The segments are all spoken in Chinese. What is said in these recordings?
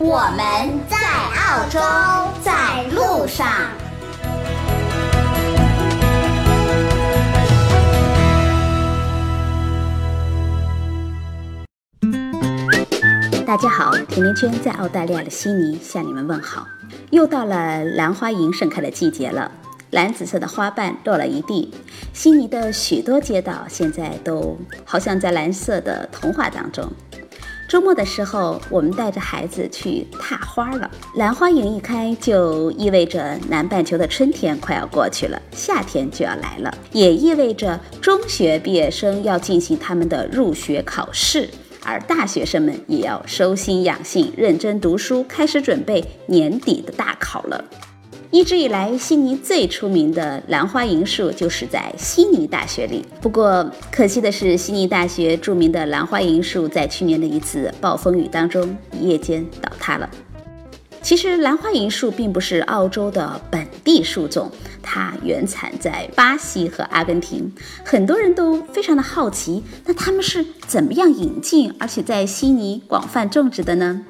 我们在澳洲，在路上。大家好，甜甜圈在澳大利亚的悉尼向你们问好。又到了兰花楹盛开的季节了，蓝紫色的花瓣落了一地。悉尼的许多街道现在都好像在蓝色的童话当中。周末的时候，我们带着孩子去踏花了。兰花楹一开，就意味着南半球的春天快要过去了，夏天就要来了，也意味着中学毕业生要进行他们的入学考试。而大学生们也要收心养性，认真读书，开始准备年底的大考了。一直以来，悉尼最出名的兰花楹树就是在悉尼大学里。不过，可惜的是，悉尼大学著名的兰花楹树在去年的一次暴风雨当中一夜间倒塌了。其实，兰花楹树并不是澳洲的本地树种，它原产在巴西和阿根廷。很多人都非常的好奇，那他们是怎么样引进，而且在悉尼广泛种植的呢？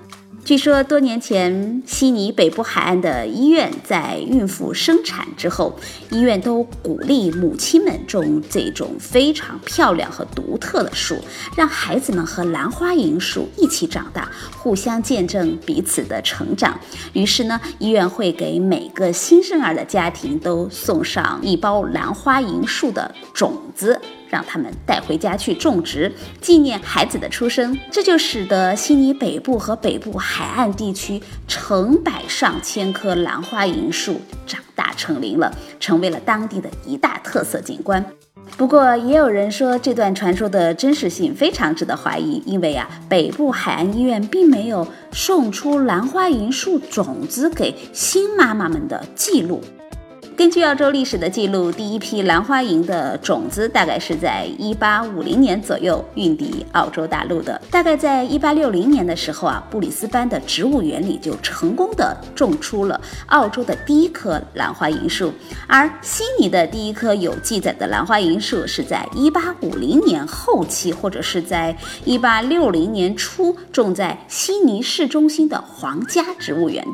据说多年前，悉尼北部海岸的医院在孕妇生产之后，医院都鼓励母亲们种这种非常漂亮和独特的树，让孩子们和兰花楹树一起长大，互相见证彼此的成长。于是呢，医院会给每个新生儿的家庭都送上一包兰花楹树的种子。让他们带回家去种植，纪念孩子的出生。这就使得悉尼北部和北部海岸地区成百上千棵兰花银树长大成林了，成为了当地的一大特色景观。不过，也有人说这段传说的真实性非常值得怀疑，因为啊，北部海岸医院并没有送出兰花银树种子给新妈妈们的记录。根据澳洲历史的记录，第一批兰花楹的种子大概是在一八五零年左右运抵澳洲大陆的。大概在一八六零年的时候啊，布里斯班的植物园里就成功的种出了澳洲的第一棵兰花楹树。而悉尼的第一棵有记载的兰花楹树是在一八五零年后期，或者是在一八六零年初种在悉尼市中心的皇家植物园。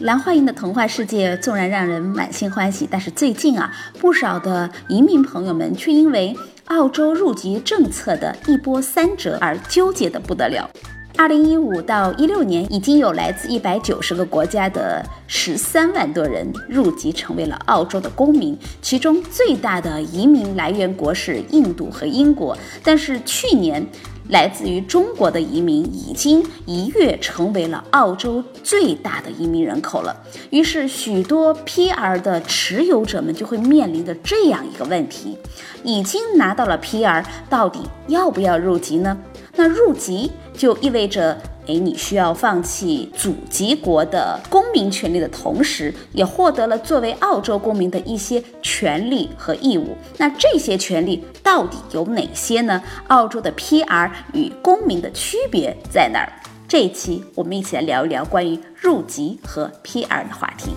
蓝花楹的童话世界纵然让人满心欢喜，但是最近啊，不少的移民朋友们却因为澳洲入籍政策的一波三折而纠结的不得了。二零一五到一六年，已经有来自一百九十个国家的十三万多人入籍成为了澳洲的公民，其中最大的移民来源国是印度和英国，但是去年。来自于中国的移民已经一跃成为了澳洲最大的移民人口了。于是，许多 PR 的持有者们就会面临着这样一个问题：已经拿到了 PR，到底要不要入籍呢？那入籍就意味着。哎，你需要放弃祖籍国的公民权利的同时，也获得了作为澳洲公民的一些权利和义务。那这些权利到底有哪些呢？澳洲的 PR 与公民的区别在哪儿？这一期我们一起来聊一聊关于入籍和 PR 的话题。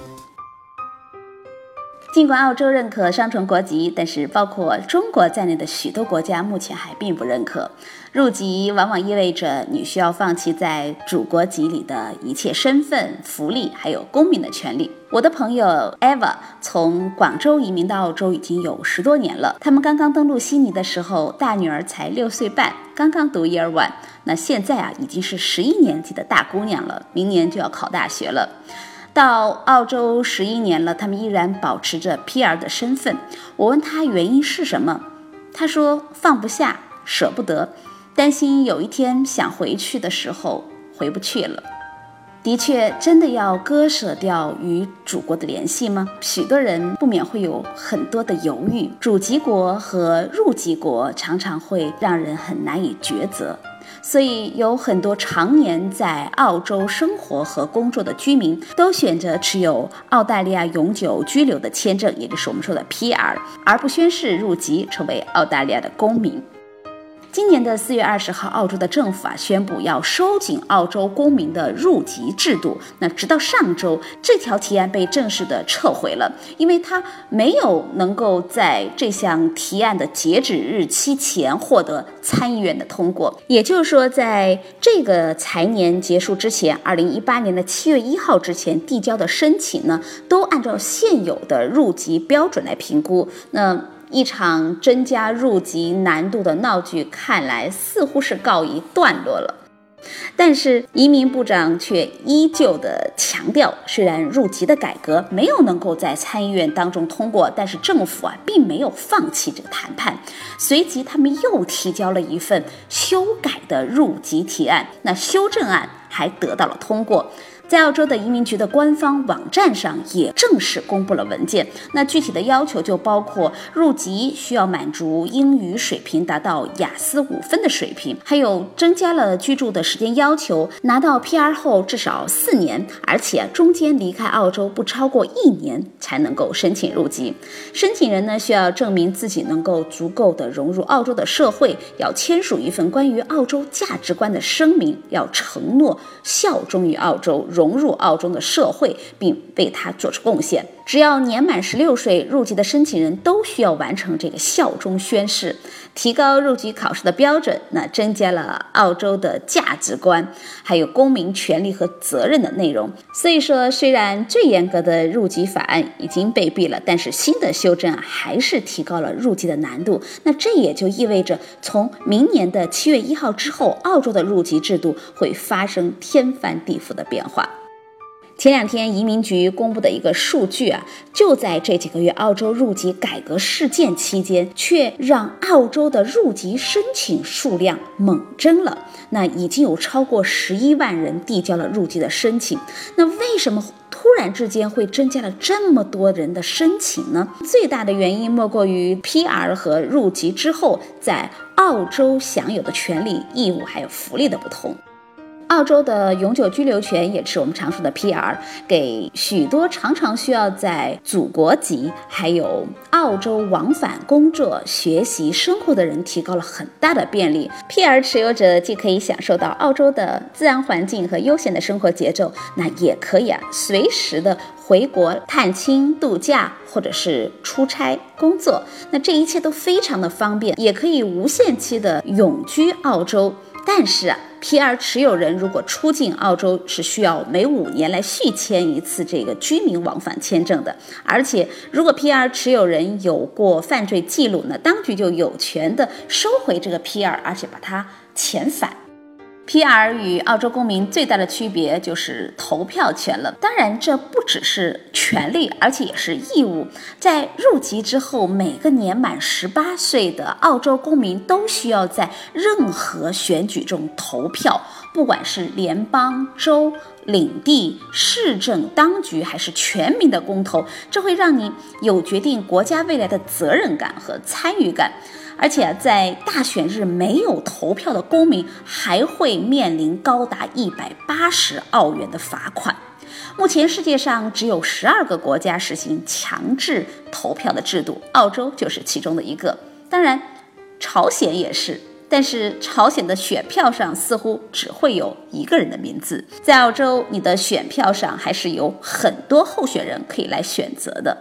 尽管澳洲认可双重国籍，但是包括中国在内的许多国家目前还并不认可。入籍往往意味着你需要放弃在主国籍里的一切身份、福利，还有公民的权利。我的朋友 Eva 从广州移民到澳洲已经有十多年了。他们刚刚登陆悉尼的时候，大女儿才六岁半，刚刚读 Year One。那现在啊，已经是十一年级的大姑娘了，明年就要考大学了。到澳洲十一年了，他们依然保持着 PR 的身份。我问他原因是什么，他说放不下，舍不得，担心有一天想回去的时候回不去了。的确，真的要割舍掉与祖国的联系吗？许多人不免会有很多的犹豫。祖籍国和入籍国常常会让人很难以抉择。所以有很多常年在澳洲生活和工作的居民都选择持有澳大利亚永久居留的签证，也就是我们说的 PR，而不宣誓入籍成为澳大利亚的公民。今年的四月二十号，澳洲的政府啊宣布要收紧澳洲公民的入籍制度。那直到上周，这条提案被正式的撤回了，因为它没有能够在这项提案的截止日期前获得参议院的通过。也就是说，在这个财年结束之前，二零一八年的七月一号之前递交的申请呢，都按照现有的入籍标准来评估。那一场增加入籍难度的闹剧，看来似乎是告一段落了。但是移民部长却依旧的强调，虽然入籍的改革没有能够在参议院当中通过，但是政府啊并没有放弃这个谈判。随即，他们又提交了一份修改的入籍提案，那修正案还得到了通过。在澳洲的移民局的官方网站上也正式公布了文件。那具体的要求就包括入籍需要满足英语水平达到雅思五分的水平，还有增加了居住的时间要求，拿到 PR 后至少四年，而且中间离开澳洲不超过一年才能够申请入籍。申请人呢需要证明自己能够足够的融入澳洲的社会，要签署一份关于澳洲价值观的声明，要承诺效忠于澳洲。融入澳中的社会，并为他做出贡献。只要年满十六岁，入籍的申请人都需要完成这个效忠宣誓。提高入籍考试的标准，那增加了澳洲的价值观，还有公民权利和责任的内容。所以说，虽然最严格的入籍法案已经被毙了，但是新的修正啊，还是提高了入籍的难度。那这也就意味着，从明年的七月一号之后，澳洲的入籍制度会发生天翻地覆的变化。前两天移民局公布的一个数据啊，就在这几个月澳洲入籍改革事件期间，却让澳洲的入籍申请数量猛增了。那已经有超过十一万人递交了入籍的申请。那为什么突然之间会增加了这么多人的申请呢？最大的原因莫过于 PR 和入籍之后在澳洲享有的权利、义务还有福利的不同。澳洲的永久居留权也是我们常说的 PR，给许多常常需要在祖国籍还有澳洲往返工作、学习、生活的人提高了很大的便利。PR 持有者既可以享受到澳洲的自然环境和悠闲的生活节奏，那也可以啊随时的回国探亲、度假或者是出差工作，那这一切都非常的方便，也可以无限期的永居澳洲。但是啊。PR 持有人如果出境澳洲是需要每五年来续签一次这个居民往返签证的，而且如果 PR 持有人有过犯罪记录，呢当局就有权的收回这个 PR，而且把它遣返。PR 与澳洲公民最大的区别就是投票权了。当然，这不只是权利，而且也是义务。在入籍之后，每个年满十八岁的澳洲公民都需要在任何选举中投票，不管是联邦、州、领地、市政当局，还是全民的公投，这会让你有决定国家未来的责任感和参与感。而且在大选日没有投票的公民还会面临高达一百八十澳元的罚款。目前世界上只有十二个国家实行强制投票的制度，澳洲就是其中的一个。当然，朝鲜也是，但是朝鲜的选票上似乎只会有一个人的名字。在澳洲，你的选票上还是有很多候选人可以来选择的。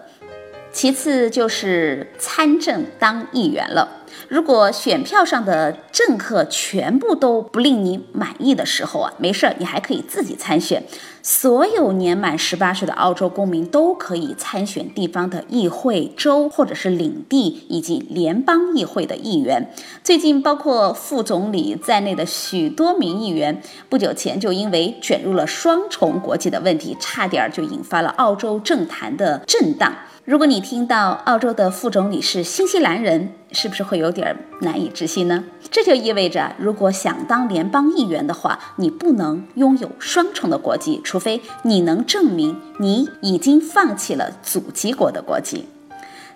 其次就是参政当议员了。如果选票上的政客全部都不令你满意的时候啊，没事儿，你还可以自己参选。所有年满十八岁的澳洲公民都可以参选地方的议会、州或者是领地以及联邦议会的议员。最近，包括副总理在内的许多名议员，不久前就因为卷入了双重国籍的问题，差点就引发了澳洲政坛的震荡。如果你听到澳洲的副总理是新西兰人，是不是会有点难以置信呢？这就意味着，如果想当联邦议员的话，你不能拥有双重的国籍，除非你能证明你已经放弃了祖籍国的国籍。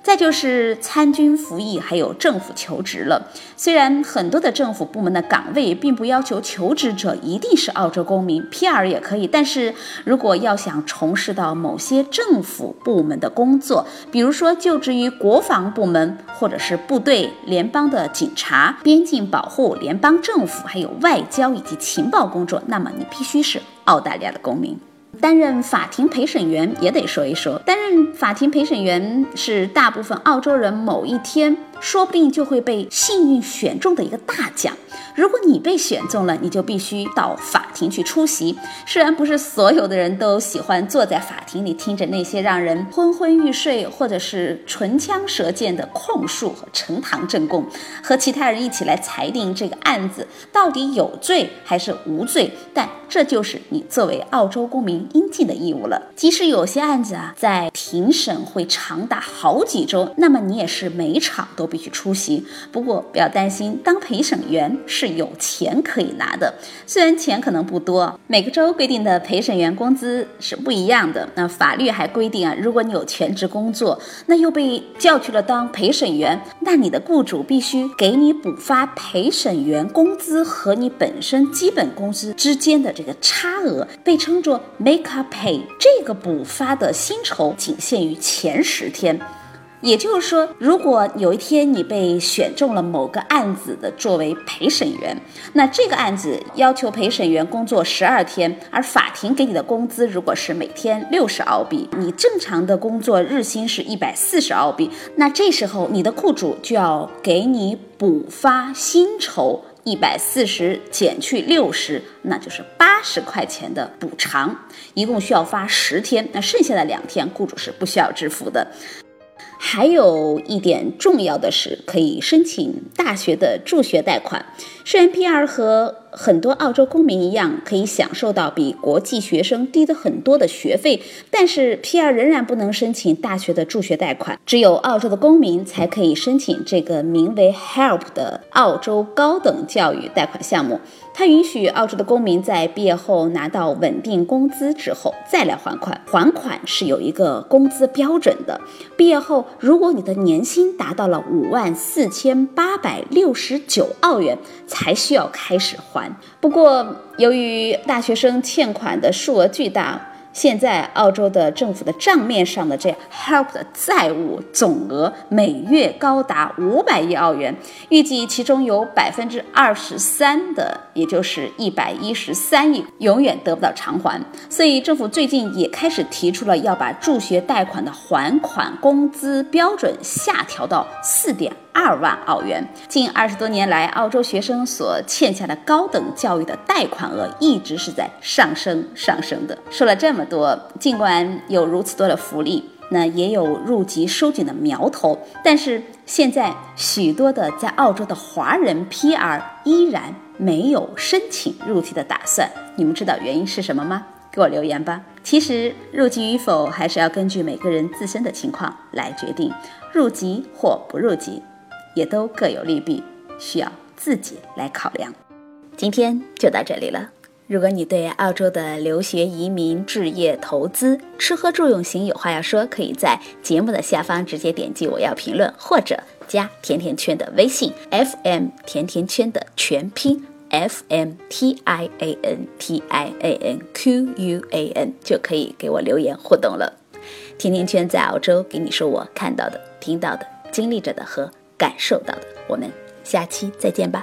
再就是参军服役，还有政府求职了。虽然很多的政府部门的岗位并不要求求职者一定是澳洲公民，PR 也可以。但是如果要想从事到某些政府部门的工作，比如说就职于国防部门，或者是部队、联邦的警察、边境保护、联邦政府，还有外交以及情报工作，那么你必须是澳大利亚的公民。担任法庭陪审员也得说一说，担任法庭陪审员是大部分澳洲人某一天说不定就会被幸运选中的一个大奖。如果你被选中了，你就必须到法庭去出席。虽然不是所有的人都喜欢坐在法庭里听着那些让人昏昏欲睡或者是唇枪舌剑的控诉和呈堂证供，和其他人一起来裁定这个案子到底有罪还是无罪，但这就是你作为澳洲公民应尽的义务了。即使有些案子啊在庭审会长达好几周，那么你也是每场都必须出席。不过不要担心，当陪审员是有钱可以拿的，虽然钱可能不多。每个州规定的陪审员工资是不一样的。那法律还规定啊，如果你有全职工作，那又被叫去了当陪审员，那你的雇主必须给你补发陪审员工资和你本身基本工资之间的这个差额，被称作 make up pay。这个补发的薪酬仅限于前十天。也就是说，如果有一天你被选中了某个案子的作为陪审员，那这个案子要求陪审员工作十二天，而法庭给你的工资如果是每天六十澳币，你正常的工作日薪是一百四十澳币，那这时候你的雇主就要给你补发薪酬一百四十减去六十，那就是八十块钱的补偿，一共需要发十天，那剩下的两天雇主是不需要支付的。还有一点重要的是，可以申请大学的助学贷款。虽然 PR 和很多澳洲公民一样，可以享受到比国际学生低的很多的学费，但是 PR 仍然不能申请大学的助学贷款。只有澳洲的公民才可以申请这个名为 HELP 的澳洲高等教育贷款项目。它允许澳洲的公民在毕业后拿到稳定工资之后再来还款，还款是有一个工资标准的。毕业后，如果你的年薪达到了五万四千八百六十九澳元，才需要开始还。不过，由于大学生欠款的数额巨大。现在澳洲的政府的账面上的这 HELP 的债务总额每月高达五百亿澳元，预计其中有百分之二十三的，也就是一百一十三亿，永远得不到偿还。所以政府最近也开始提出了要把助学贷款的还款工资标准下调到四点。二万澳元。近二十多年来，澳洲学生所欠下的高等教育的贷款额一直是在上升上升的。说了这么多，尽管有如此多的福利，那也有入籍收紧的苗头，但是现在许多的在澳洲的华人 PR 依然没有申请入籍的打算。你们知道原因是什么吗？给我留言吧。其实入籍与否还是要根据每个人自身的情况来决定，入籍或不入籍。也都各有利弊，需要自己来考量。今天就到这里了。如果你对澳洲的留学、移民、置业、投资、吃喝住用行有话要说，可以在节目的下方直接点击“我要评论”，或者加甜甜圈的微信 “FM 甜甜圈”的全拼 “F M T I A N T I A N Q U A N”，就可以给我留言互动了。甜甜圈在澳洲给你说我看到的、听到的、经历着的和。感受到的，我们下期再见吧。